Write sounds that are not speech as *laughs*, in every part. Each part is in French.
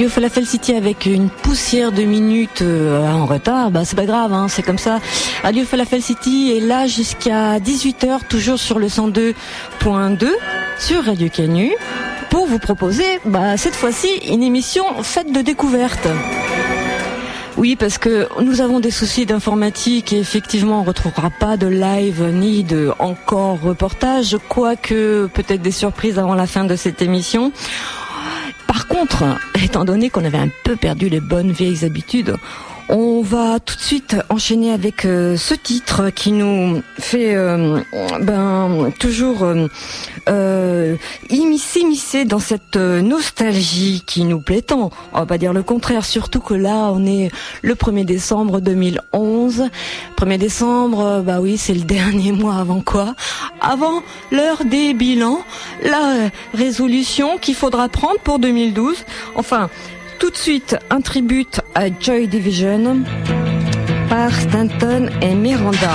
Radio Falafel City avec une poussière de minutes euh, en retard, bah c'est pas grave, hein, c'est comme ça. Radio Falafel City est là jusqu'à 18h, toujours sur le 102.2 sur Radio Canu, pour vous proposer bah, cette fois-ci une émission faite de découvertes. Oui, parce que nous avons des soucis d'informatique et effectivement on ne retrouvera pas de live ni de encore reportage, quoique peut-être des surprises avant la fin de cette émission. Par contre, étant donné qu'on avait un peu perdu les bonnes vieilles habitudes, on va tout de suite enchaîner avec euh, ce titre qui nous fait euh, ben, toujours euh, euh s'immiscer dans cette nostalgie qui nous plaît tant. On va pas dire le contraire, surtout que là on est le 1er décembre 2011. 1er décembre, bah oui, c'est le *laughs* dernier mois avant quoi? Avant l'heure des bilans, la résolution qu'il faudra prendre pour 2012. Enfin, tout de suite un tribute à Joy Division par Stanton et Miranda.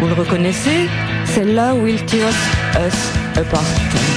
Vous le reconnaissez C'est là Will Tear Us Apart.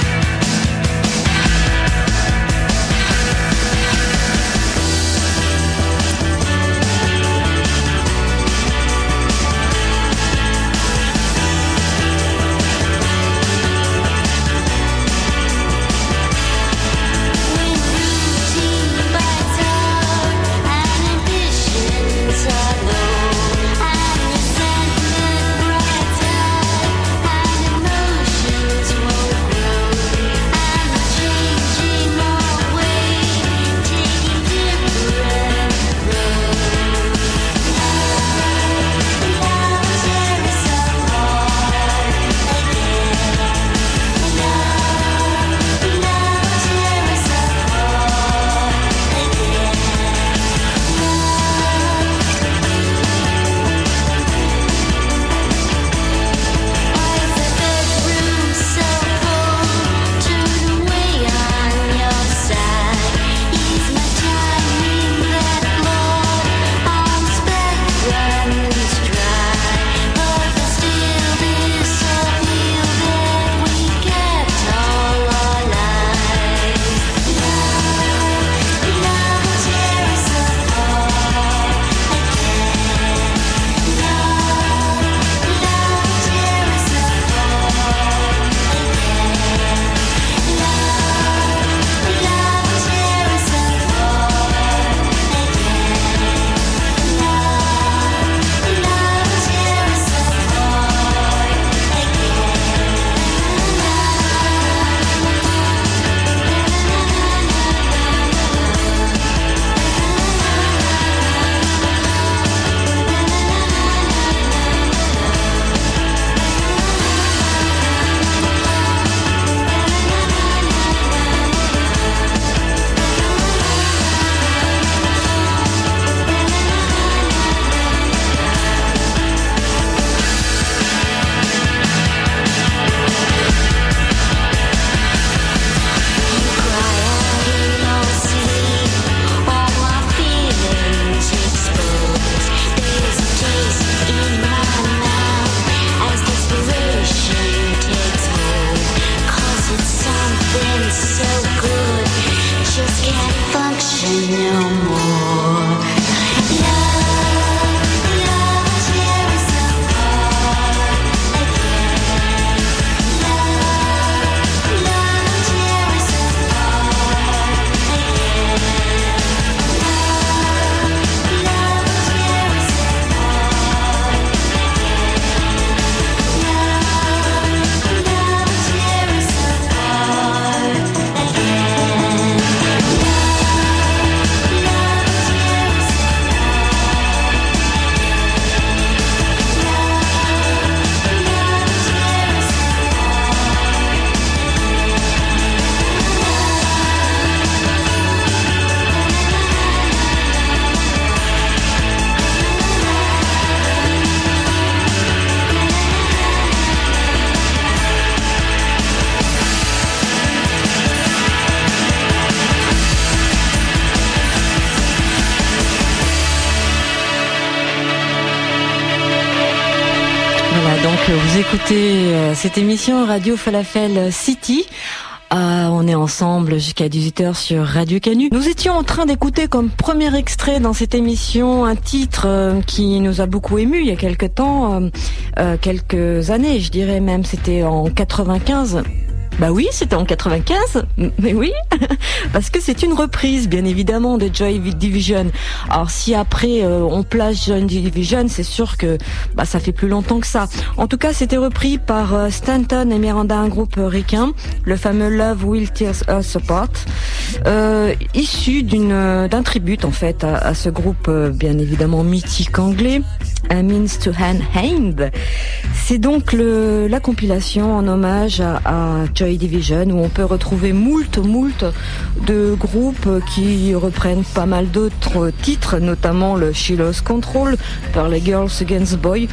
Écoutez euh, cette émission Radio Falafel City Ah, on est ensemble jusqu'à 18h sur Radio Canu. Nous étions en train d'écouter comme premier extrait dans cette émission un titre euh, qui nous a beaucoup ému il y a quelques temps, euh, euh, quelques années, je dirais même, c'était en 95. Bah oui, c'était en 95, mais oui, *laughs* parce que c'est une reprise, bien évidemment, de Joy Division. Alors si après euh, on place Joy Division, c'est sûr que bah, ça fait plus longtemps que ça. En tout cas, c'était repris par euh, Stanton et Miranda, un groupe ricain, le fameux Love Will Tear Us Apart, euh, issu d'une d'un tribute en fait à, ce groupe bien évidemment mythique anglais, Means to Hand. C'est donc la compilation en hommage à, Joy Division où on peut retrouver moult, moult de groupes qui reprennent pas mal d'autres titres, notamment le Shiloh's Control par les Girls Against Boys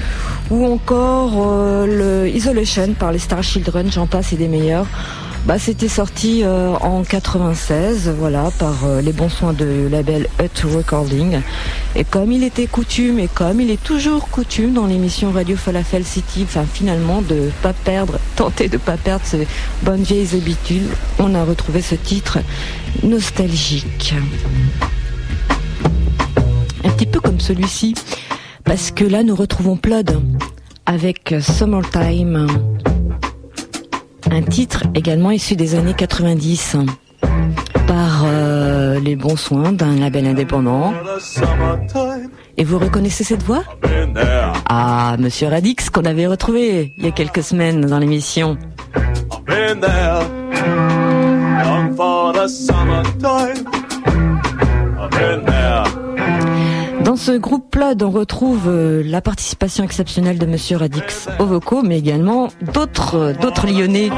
ou encore euh, le Isolation par les Star Children, j'en passe et des meilleurs. Bah, c'était sorti euh, en 96, voilà, par euh, les bons soins de label Hut Recording. Et comme il était coutume, et comme il est toujours coutume dans l'émission Radio Falafel City, enfin finalement de pas perdre, *laughs* tenter de pas perdre ces bonnes vieilles habitudes, on a retrouvé ce titre nostalgique. Un petit peu comme celui-ci, parce que là nous retrouvons Plod avec Summertime. Un titre également issu des années 90 par euh, les bons soins d'un label indépendant. Et vous reconnaissez cette voix? Ah, Monsieur Radix qu'on avait retrouvé il y a quelques semaines dans l'émission. ce groupe Plod, on retrouve euh, la participation exceptionnelle de Monsieur Radix au vocaux, mais également d'autres, euh, d'autres Lyonnais.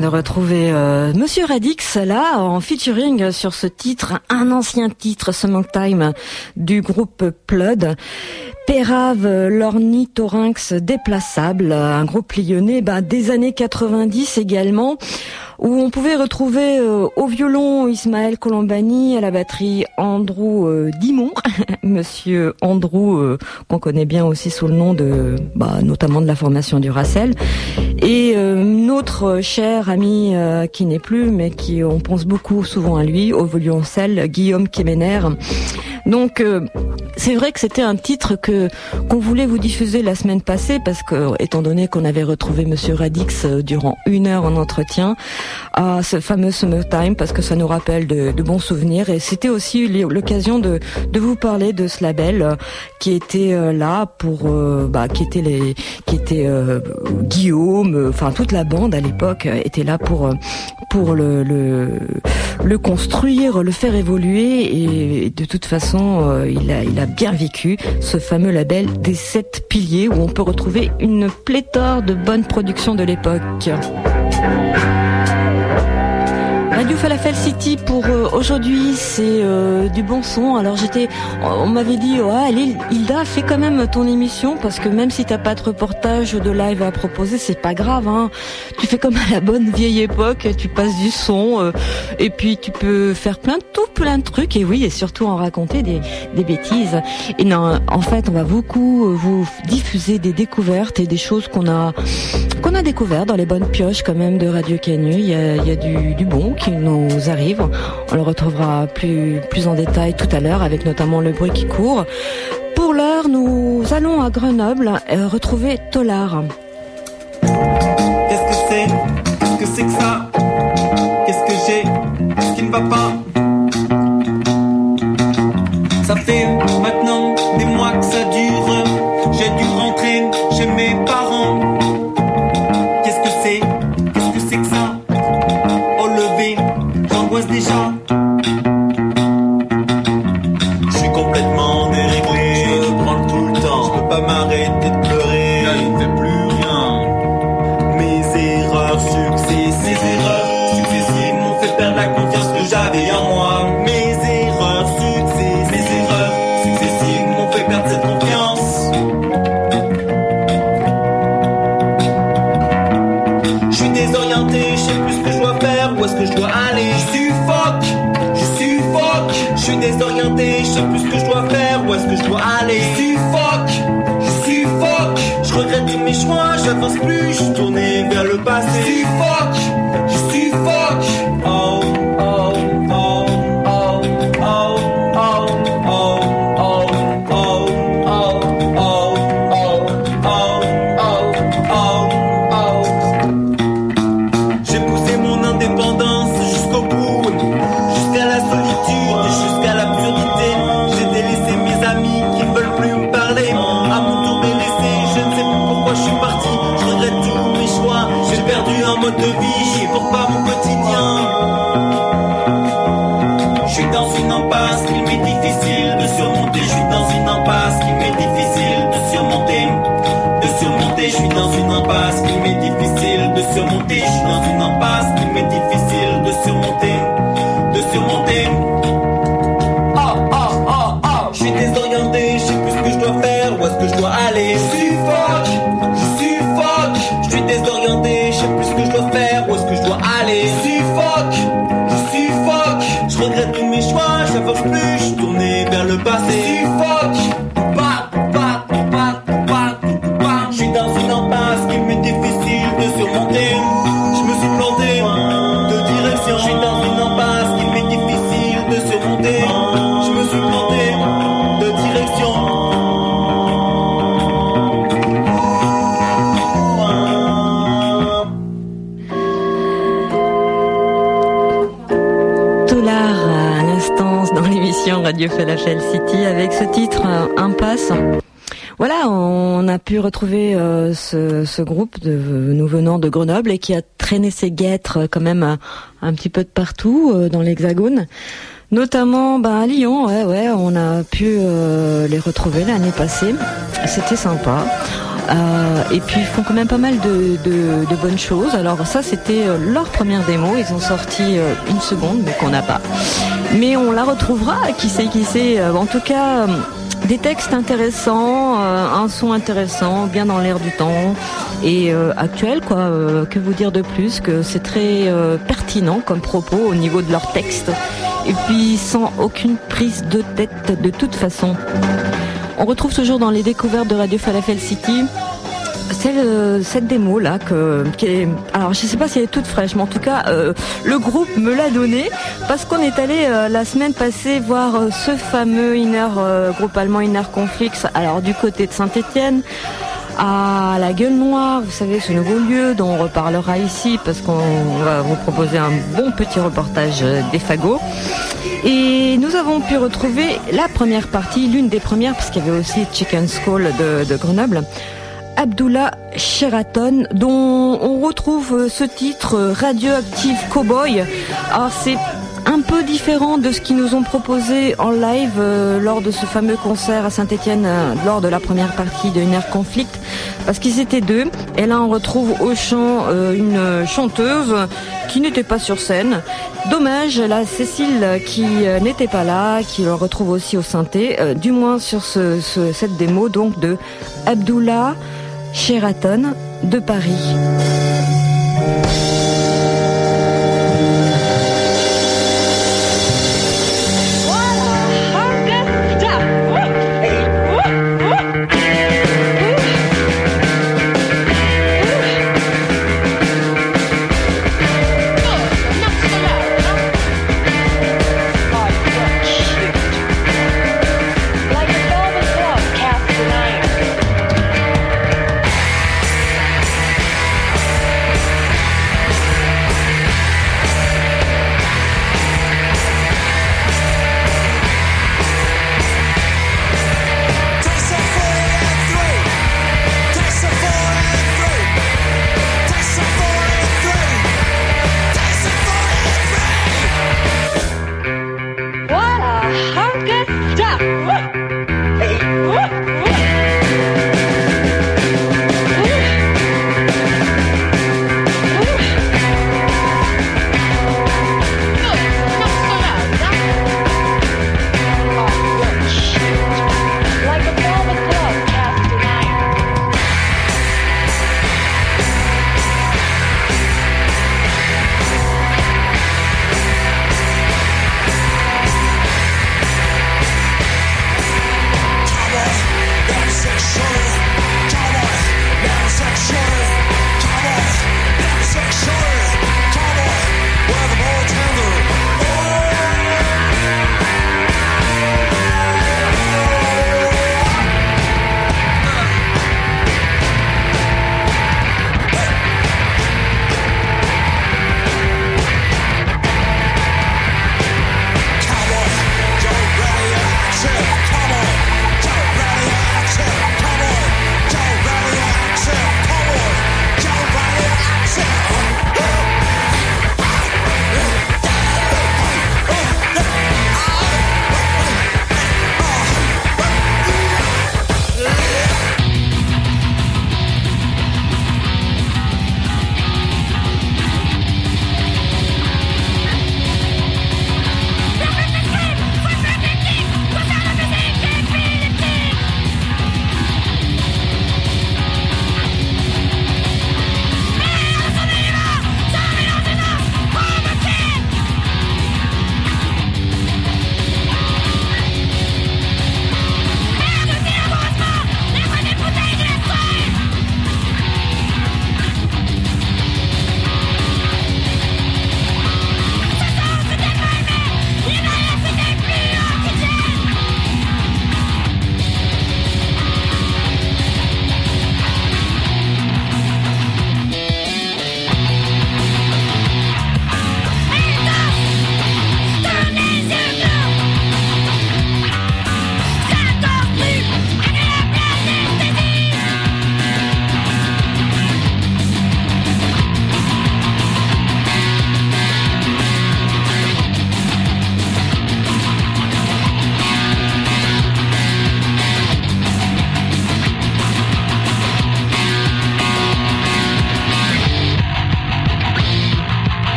De retrouver euh, Monsieur Radix là en featuring sur ce titre, un ancien titre Summertime du groupe Plud. Pérave l'ornithorynx déplaçable, un groupe lyonnais bah, des années 90 également où on pouvait retrouver euh, au violon Ismaël Colombani, à la batterie Andrew euh, Dimon, *laughs* Monsieur Andrew euh, qu'on connaît bien aussi sous le nom de, bah, notamment de la formation du Racel, et notre cher ami qui n'est plus, mais qui on pense beaucoup souvent à lui, au violoncelle Guillaume Kemener. Donc c'est vrai que c'était un titre que qu'on voulait vous diffuser la semaine passée parce que étant donné qu'on avait retrouvé Monsieur Radix durant une heure en entretien, à ce fameux Summertime parce que ça nous rappelle de, bons souvenirs et c'était aussi l'occasion de, de vous parler de ce label euh, qui était euh, là pour euh, bah, qui était les qui était Guillaume enfin toute la bande à l'époque était là pour pour le, le, le construire le faire évoluer et de toute façon il a il a bien vécu ce fameux label des sept piliers où on peut retrouver une pléthore de bonnes productions de l'époque. Falafel City pour euh, aujourd'hui, c'est euh, du bon son. Alors j'étais, on m'avait dit, ouais, Hilda, fais quand même ton émission parce que même si t'as pas de reportage de live à proposer, c'est pas grave. Hein. Tu fais comme à la bonne vieille époque, tu passes du son euh, et puis tu peux faire plein de tout, plein de trucs et oui, et surtout en raconter des, des bêtises. Et non, en fait, on va beaucoup vous diffuser des découvertes et des choses qu'on a qu'on a découvert dans les bonnes pioches quand même de Radio Canu. Il y a, du, bon qui nous arrive. On le retrouvera plus, plus en détail tout à l'heure avec notamment le bruit qui court. Pour l'heure, nous allons à Grenoble euh, retrouver Tolar. Qu'est-ce que c'est? Qu'est-ce que c'est que ça? Qu'est-ce que j'ai? Qu'est-ce qui ne va pas? Ça fait maintenant successives, mes erreurs successives m'ont fait perdre la confiance que j'avais en moi. Mes erreurs successives, mes erreurs successives m'ont fait perdre cette confiance. Je suis désorienté, je sais plus ce que je dois faire, où est-ce que je dois aller. Je suis désorienté, je sais plus ce que je dois faire, où est-ce que je dois aller. Suffoque, je suffoque, je regrette tous mes choix, j'avance plus, je suis tourné vers le passé. Retrouver euh, ce, groupe de nous venant de Grenoble et qui a traîné ses guêtres euh, quand même un, petit peu de partout dans l'Hexagone. Notamment ben, à Lyon, ouais, ouais, on a pu les retrouver l'année passée. C'était sympa. Euh, et puis ils font quand même pas mal de, bonnes choses. Alors ça c'était euh, leur première démo, ils ont sorti une seconde mais qu'on n'a pas. Mais on la retrouvera, qui sait, qui sait. En tout cas, des textes intéressants, un son intéressant, bien dans l'air du temps et actuel quoi. que vous dire de plus que c'est très pertinent comme propos au niveau de leur texte et puis sans aucune prise de tête de toute façon. On retrouve toujours dans les découvertes de Radio Falafel City euh, cette démo là que qui est alors je sais pas si elle est toute fraîche mais en tout cas euh, le groupe me l'a donnée parce qu'on est allé euh, la semaine passée voir ce fameux inner groupe allemand Inner Conflicts alors du côté de Saint-Étienne à la Gueule Noire, vous savez, ce nouveau lieu dont on reparlera ici parce qu'on va vous proposer un bon petit reportage des fagots. Et nous avons pu retrouver la première partie, l'une des premières, parce qu'il y avait aussi Chicken Skull de, de Grenoble. Abdullah Sheraton, dont on retrouve ce titre Radioactive Cowboy. Alors c'est un peu différent de ce qu'ils nous ont proposé en live euh, lors de ce fameux concert à Saint-Etienne euh, lors de la première partie de Inner Conflict parce qu'ils étaient deux et là on retrouve au chant euh, une chanteuse qui n'était pas sur scène. Dommage, la Cécile qui n'était pas là, qui le retrouve aussi au synthé, du moins sur cette démo donc de Abdullah Sheraton de Paris.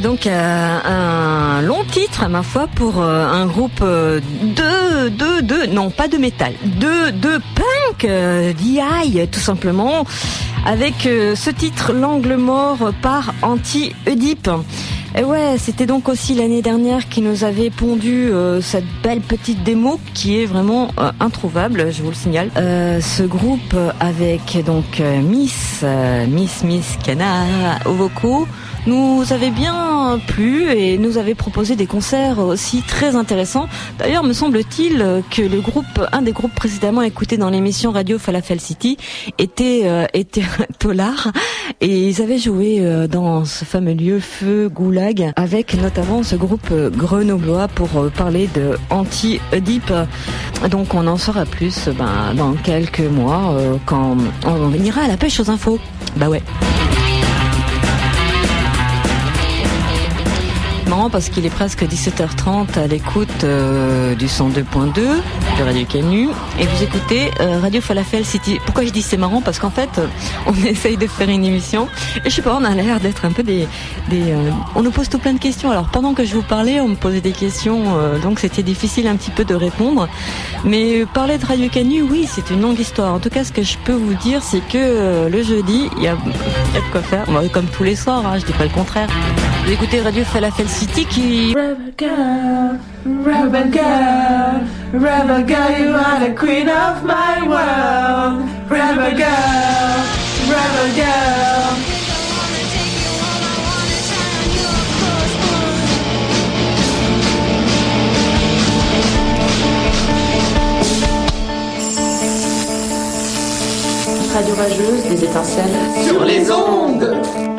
Donc euh, un long titre à ma foi pour euh, un groupe euh, de de de non pas de métal, de de punk euh, DI tout simplement avec ce titre L'angle mort par Anti-Oedipe. Et ouais, c'était donc aussi l'année dernière qui nous avait pondu cette belle petite démo qui est vraiment introuvable, je vous le signale. Ce groupe avec donc Miss Miss Miss Cana au vocaux nous avait bien plu et nous avait proposé des concerts aussi très intéressants. D'ailleurs, me semble-t-il que le groupe, un des groupes précédemment écoutés dans l'émission Radio Falafel City était euh, était Tolar et ils avaient joué euh, dans ce fameux lieu Feu Goulag avec notamment ce groupe grenoblois pour euh, parler de anti-Oedipe. Donc on en saura plus ben, dans quelques mois quand on ira à la pêche aux infos. Bah ouais. Marrant parce qu'il est presque 17h30 à l'écoute euh, du 102.2 de Radio Canu et vous écoutez euh, Radio Falafel City. Pourquoi je dis c'est marrant? Parce qu'en fait, euh, *laughs* on essaye de faire une émission et je sais pas, on a l'air d'être un peu des... des on nous pose tout plein de questions. Alors pendant que je vous parlais, on me posait des questions, donc c'était difficile un petit peu de répondre. Mais parler de Radio Canu, oui, c'est une longue histoire. En tout cas, ce que je peux vous dire, c'est que le jeudi, il y a, de quoi faire. Comme tous les soirs, hein, je dis pas le contraire. Vous écoutez Radio Falafel City qui... Rebel girl, rebel girl, rebel girl, you are the queen of my world. Rebel girl, rebel girl. Radio rageuse, des étincelles. Sur les ondes.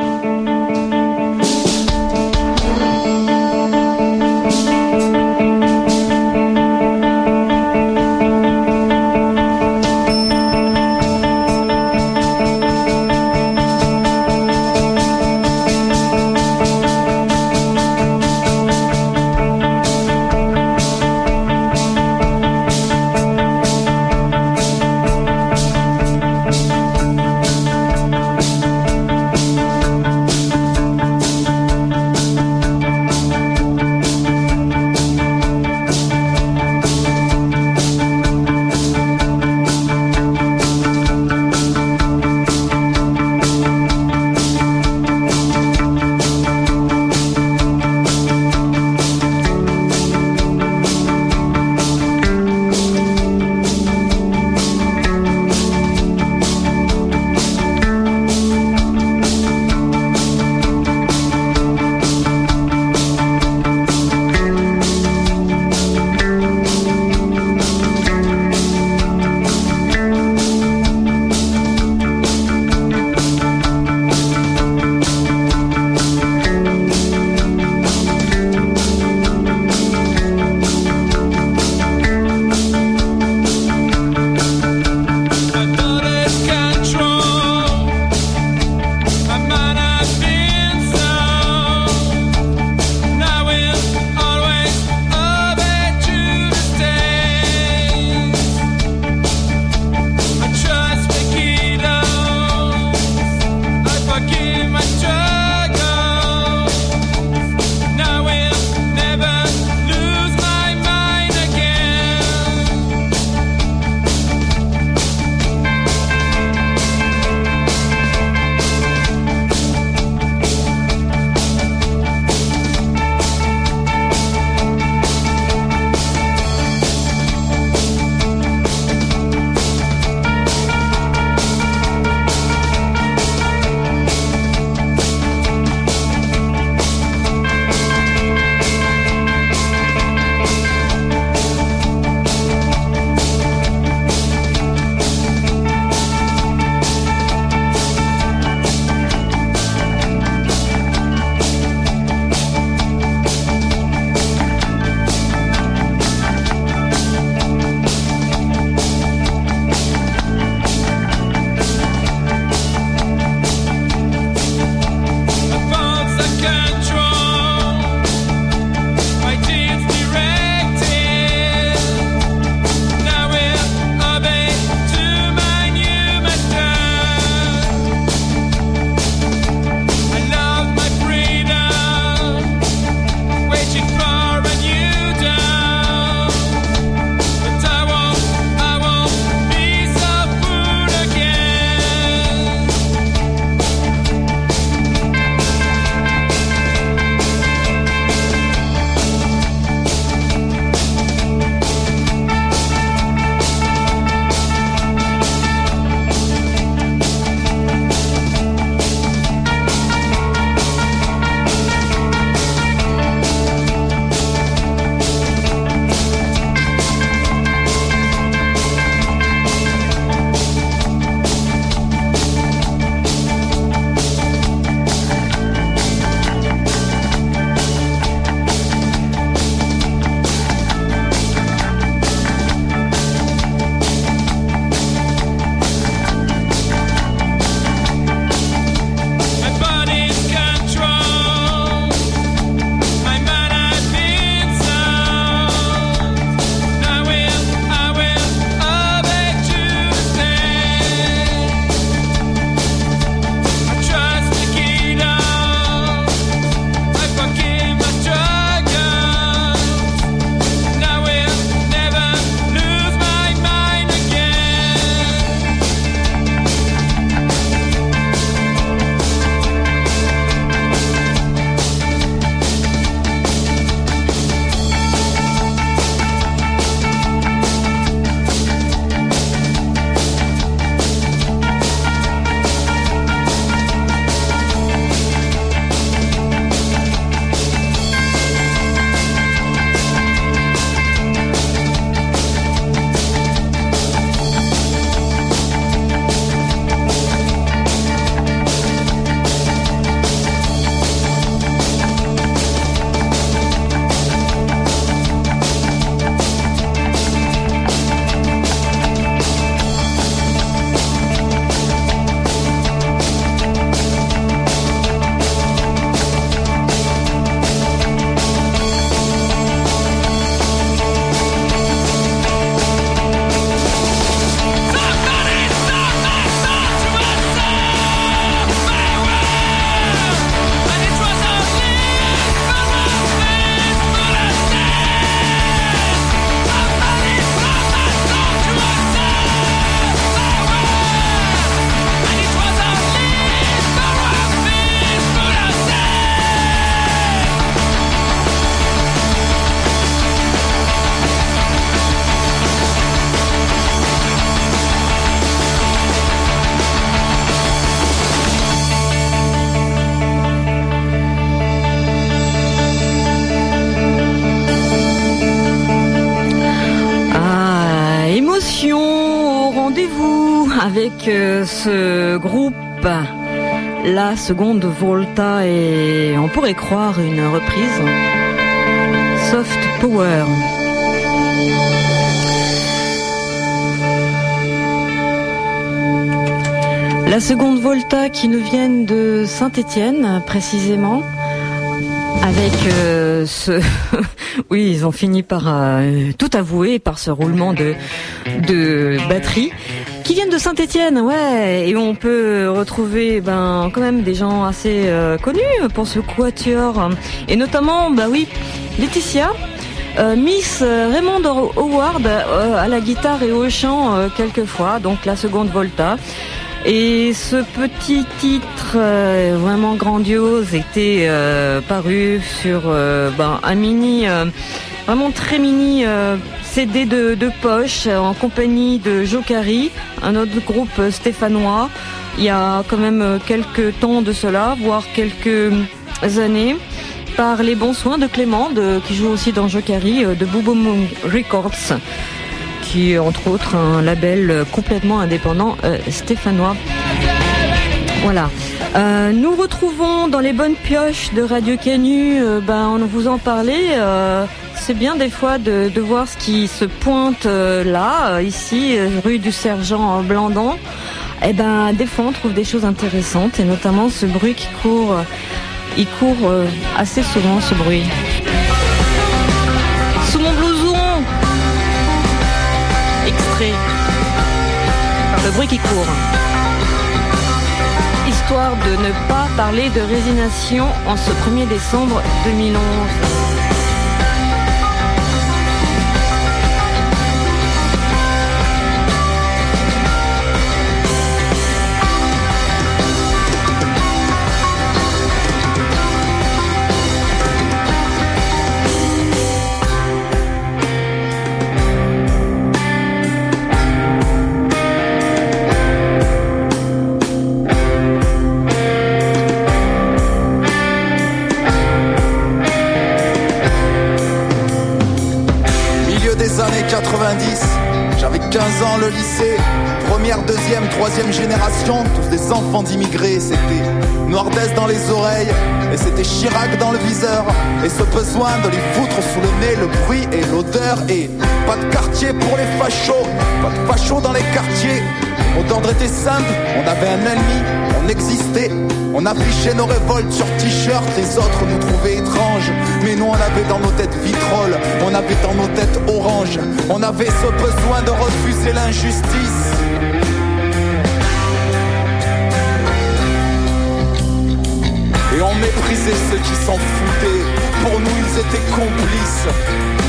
Ce groupe, la seconde Volta, et on pourrait croire une reprise. Soft Power. La seconde Volta qui nous viennent de Saint-Étienne, précisément, avec euh, ce... *laughs* oui, ils ont fini par euh, tout avouer par ce roulement de, de batterie de Saint-Étienne, ouais, et on peut retrouver ben quand même des gens assez euh, connus pour ce quatuor, et notamment, bah oui, Laetitia, Miss Raymond Howard à la guitare et au chant quelquefois, donc la seconde Volta. Et ce petit titre euh, vraiment grandiose était euh, paru sur euh, ben, un mini, vraiment très mini CD de, poche en compagnie de Jokari, un autre groupe stéphanois. Il y a quand même quelques temps de cela, voire quelques années par les bons soins de Clément, qui joue aussi dans Jokari, de Moon Records qui est entre autres un label complètement indépendant euh, stéphanois. Voilà. Euh, nous retrouvons dans les bonnes pioches de Radio Canu, euh, ben, on vous en parlait. C'est bien des fois de, voir ce qui se pointe là, ici, rue du Sergent Blandon. Et eh ben, des fois, on trouve des choses intéressantes, et notamment ce bruit qui court. il court assez souvent, ce bruit. le bruit qui court. Histoire de ne pas parler de résignation en ce 1er décembre 2011. Troisième génération, tous des enfants d'immigrés, c'était Noirdaise dans les oreilles, et c'était Chirac dans le viseur, et ce besoin de les foutre sous le nez, le bruit et l'odeur, et pas de quartier pour les fachos, pas de fachos dans les quartiers, mon ordre était simple, on avait un ennemi, existait, on affichait nos révoltes sur t-shirt, les autres nous trouvaient étranges, mais nous on avait dans nos têtes vitrolles, on avait dans nos têtes orange, on avait ce besoin de refuser l'injustice. Et on méprisait ceux qui s'en foutaient. Pour nous, ils étaient complices.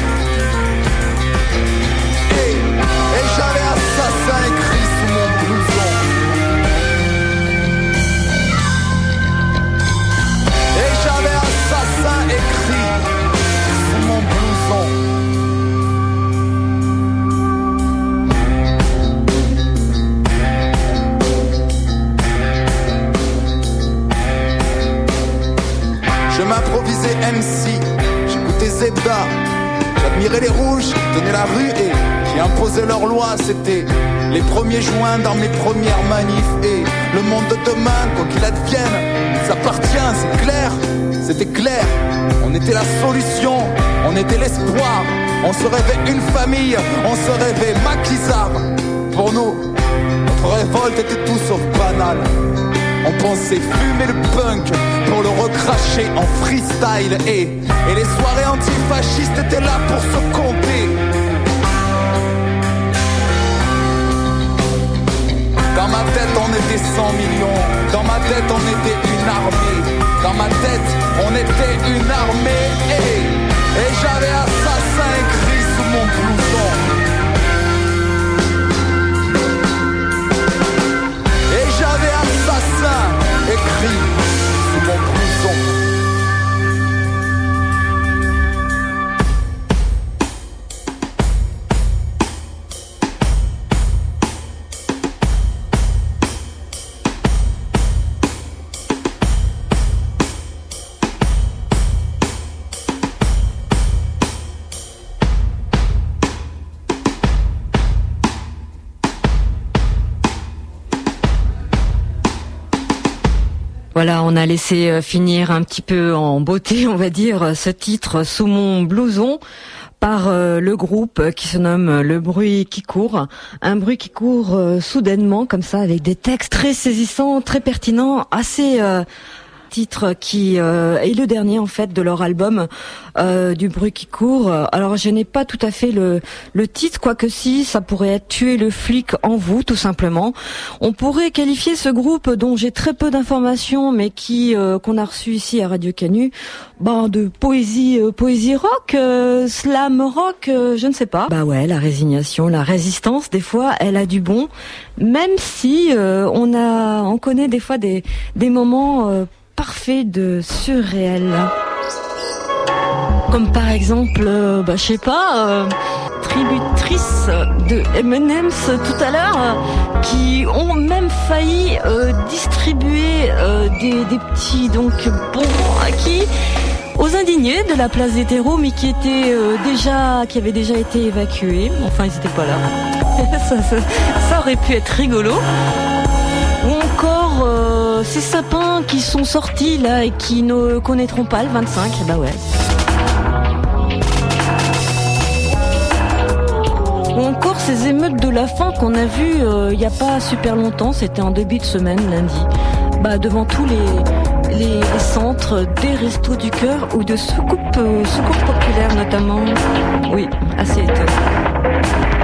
M'improvisais MC, j'écoutais Zebda, j'admirais les rouges tenaient la rue et qui imposaient leurs lois, c'était les premiers joints dans mes premières manifs. Et le monde de demain, quoi qu'il advienne, ça appartient, c'est clair, c'était clair, on était la solution, on était l'espoir, on se rêvait une famille, on se rêvait maquisard. Pour nous, notre révolte était tout sauf banale. On pensait fumer le punk pour le recracher en freestyle et, et les soirées antifascistes étaient là pour se compter. Dans ma tête on était 100 millions, dans ma tête on était une armée, dans ma tête on était une armée et, j'avais assassin écrit sous mon blouson. Écrit Voilà, on a laissé euh, finir un petit peu en beauté, *laughs* on va dire, ce titre sous mon blouson par euh, le groupe qui se nomme Le bruit qui court. Un bruit qui court euh, soudainement comme ça avec des textes très saisissants, très pertinents, assez titre qui euh, est le dernier en fait de leur album euh, du bruit qui court. Alors je n'ai pas tout à fait le, le titre, quoique si ça pourrait être tuer le flic en vous tout simplement. On pourrait qualifier ce groupe dont j'ai très peu d'informations mais qui euh, qu'on a reçu ici à Radio Canu, bah, de poésie poésie rock, slam rock, je ne sais pas. Bah ouais, la résignation, la résistance des fois, elle a du bon, même si on a on connaît des fois des des moments parfait de surréel. Comme par exemple, euh, bah, je sais pas, euh, tributrice de M&M's tout à l'heure, euh, qui ont même failli distribuer des, petits donc bonbons acquis aux indignés de la place des terreaux, mais qui étaient déjà, qui avaient déjà été évacués. Enfin, ils n'étaient pas là. *laughs* ça, aurait pu être rigolo. Ces sapins qui sont sortis là et qui ne connaîtront pas le 25, bah ouais. Ou encore ces émeutes de la faim qu'on a vues euh, il n'y a pas super longtemps, c'était en début de semaine, lundi. Bah devant tous les, les, centres des restos du cœur ou de soucoupes, euh, populaires notamment. Oui, assez étonnant.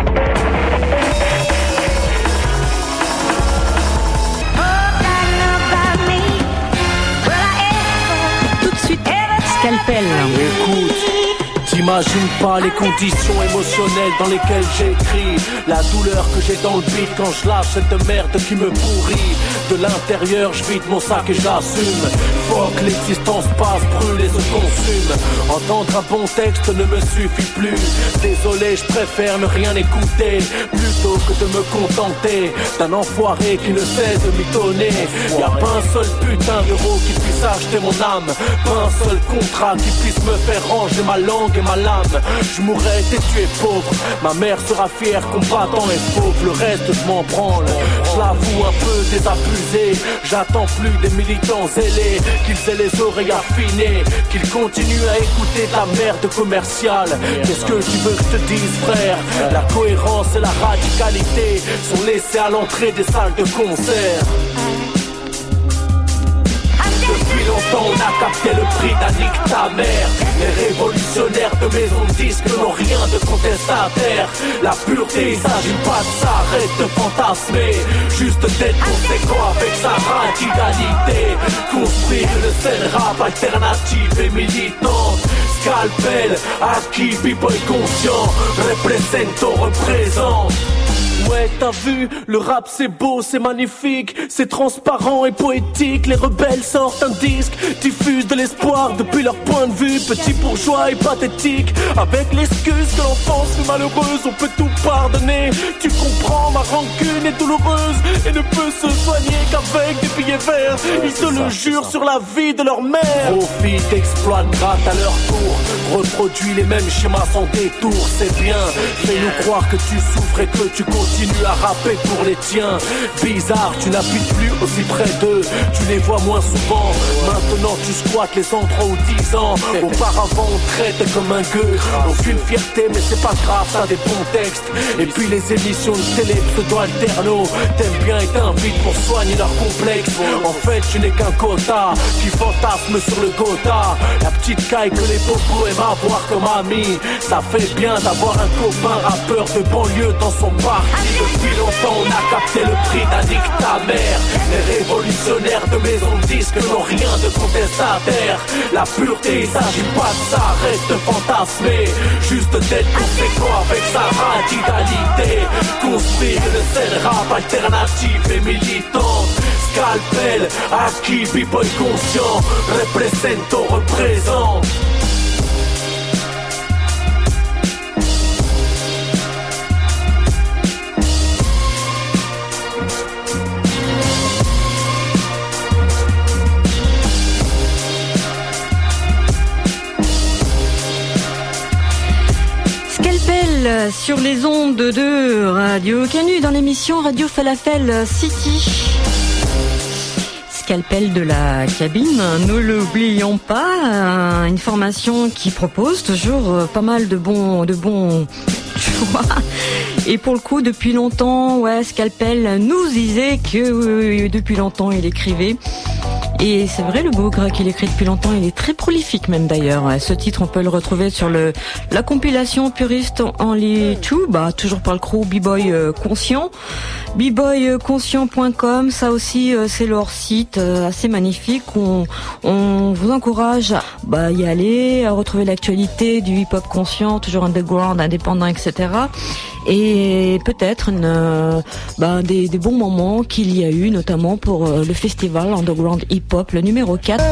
Michael Pell. Écoute. T'imagines pas les conditions émotionnelles dans lesquelles j'écris. La douleur que j'ai dans le beat quand je lâche cette merde qui me pourrit. De l'intérieur je vide mon sac et j'assume. Que l'existence passe, brûle et se consume. Entendre un bon texte ne me suffit plus. Désolé je préfère ne rien écouter. Plutôt que de me contenter D'un enfoiré qui ne cesse de m'étonner. Y'a pas un seul putain d'euro qui puisse acheter mon âme. Pas un seul contrat qui puisse me faire ranger ma langue et ma. Je mourrai tu es pauvre. Ma mère sera fière, combattant et pauvre. Le reste, je m'en branle. Je l'avoue un peu désabusé. J'attends plus des militants zélés. Qu'ils aient les oreilles affinées. Qu'ils continuent à écouter ta merde commerciale. Qu'est-ce que tu veux que je te dise, frère? La cohérence et la radicalité sont laissées à l'entrée des salles de concert longtemps on a capté le prix d'Annick ta mère Les révolutionnaires de maison de disques n'ont rien de contestataire. La pureté, il s'agit pas de de fantasmer. Juste d'être conséquent avec sa radicalité Construire une scène rap alternative et militante. Scalpel, acquis, b-boy conscient Représente, représente Ouais, t'as vu, le rap c'est beau, c'est magnifique, c'est transparent et poétique. Les rebelles sortent un disque, diffusent de l'espoir depuis leur point de vue, petit bourgeois et pathétique. Avec l'excuse que l'enfance est malheureuse, on peut tout pardonner. Tu comprends, ma rancune est douloureuse et ne peut se soigner qu'avec des billets verts. Ils se le jurent sur la vie de leur mère. Profite, exploite, gratte à leur tour, reproduis les mêmes schémas sans détour, c'est bien. Fais-nous croire que tu souffres et que tu continues continue à rapper pour les tiens. Bizarre, tu n'habites plus aussi près d'eux, tu les vois moins souvent. Maintenant tu squattes les endroits où 10 ans. Auparavant on traite comme un gueux. Aucune fierté, mais c'est pas grave, ça des bons textes. Et puis les émissions de télé pseudo-alterno, t'aimes bien et t'invites pour soigner leur complexe. En fait, tu n'es qu'un quota qui fantasme sur le gotha. La petite caille que les bobos aiment avoir comme ami. Ça fait bien d'avoir un copain rappeur de banlieue dans son parc. Depuis longtemps on a capté le prix d'Annick ta mère Les révolutionnaires de maison de disques n'ont rien de contestataire. La pureté il s'agit pas de ça, arrête de fantasmer Juste d'être conséquent avec sa radicalité. Construire une scène rap alternative et militante. Scalpel, acquis, b-boy conscient Représente, sur les ondes de Radio Canu dans l'émission Radio Falafel City. scalpel de la cabine. Nous l'oublions pas, une formation qui propose toujours pas mal de bons, de bons choix. Et pour le coup, depuis longtemps, ouais, Scalpel nous disait que euh, depuis longtemps il écrivait. Et c'est vrai, le bougre qu'il écrit depuis longtemps, il est très prolifique même d'ailleurs. Ce titre, on peut le retrouver sur le la compilation puriste en les bah, toujours par le crew B-Boy euh, Conscient. bboyconscient.com, ça aussi euh, c'est leur site euh, assez magnifique. On, on vous encourage à bah, y aller, à retrouver l'actualité du hip-hop conscient, toujours underground, indépendant, etc et peut-être bah, des, des, bons moments qu'il y a eu, notamment pour le festival Underground Hip Hop, le numéro 4.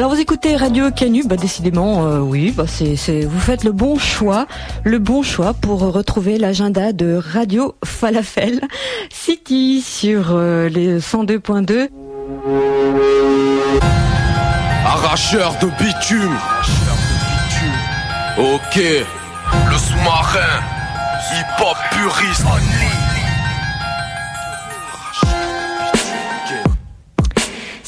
Alors vous écoutez Radio Canu, bah décidément euh, oui, bah vous faites le bon choix, le bon choix pour retrouver l'agenda de Radio Falafel City sur euh, les 102.2. Arracheur de bitume. Ok, le sous-marin, hip-hop puriste.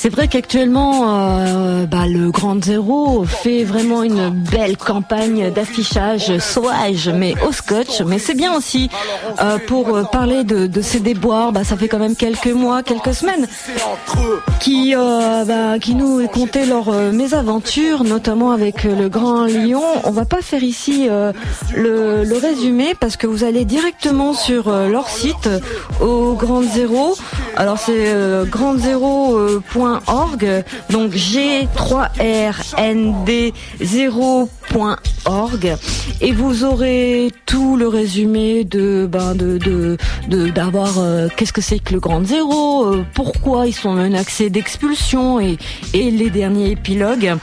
C'est vrai qu'actuellement, euh, bah, le Grand Zéro fait vraiment une belle campagne d'affichage sauvage, mais au scotch. Mais c'est bien aussi euh, pour parler de, ces déboires. Bah, ça fait quand même quelques mois, quelques semaines, qui euh, bah, qui nous leurs mésaventures, notamment avec le Grand Lion. On va pas faire ici le, le, résumé parce que vous allez directement sur leur site au Grand Zéro. Alors c'est grandzéro.com donc G3RND0.org et vous aurez tout le résumé de ben de de d'avoir euh, qu'est-ce que c'est que le Grand Zéro, euh, pourquoi ils sont menacés d'expulsion et les derniers épilogues.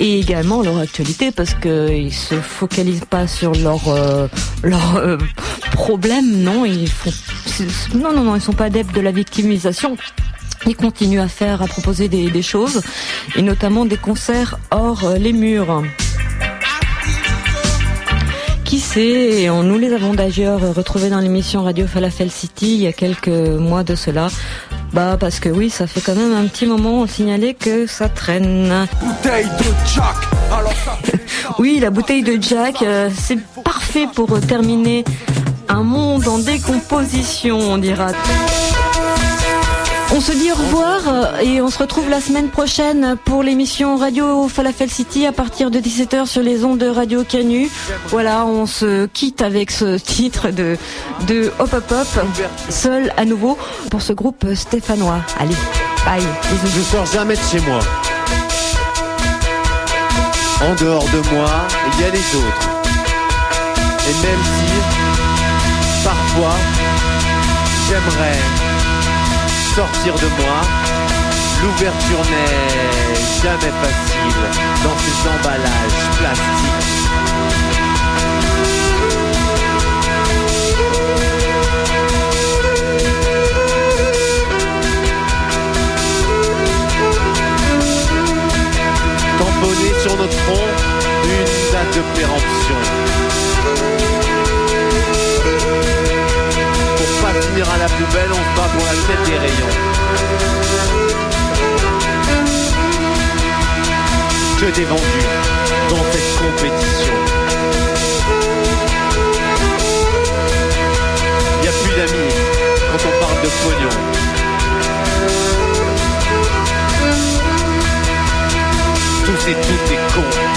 Et également leur actualité parce que ils se focalisent pas sur leur euh, leur problème non ils font non non non ils sont pas adeptes de la victimisation il continue à faire, à proposer des, choses, et notamment des concerts hors euh, les murs. Qui sait, nous les avons d'ailleurs retrouvés dans l'émission Radio Falafel City il y a quelques mois de cela. Bah parce que oui, ça fait quand même un petit moment, on signalait que ça traîne. Bouteille de Jack Oui, la bouteille de Jack, euh, c'est parfait pour terminer un monde en décomposition, on dira. On se dit au revoir euh, et on se retrouve la semaine prochaine pour l'émission Radio Falafel City à partir de 17h sur les ondes de Radio Canu. Voilà, on se quitte avec ce *laughs* titre de, de Hop Hop Hop, seul à nouveau pour ce groupe stéphanois. Allez, bye. Je sors jamais de chez moi. En dehors de moi, il y a les autres. Et même si, parfois, j'aimerais sortir de moi. L'ouverture n'est jamais facile dans ces emballages plastiques. Tamponné sur notre front, une date de péremption. À la poubelle, on se bat pour la tête des rayons. Que des vendus dans cette compétition. N'y a plus d'amis quand on parle de pognon. Tous et toutes des cons.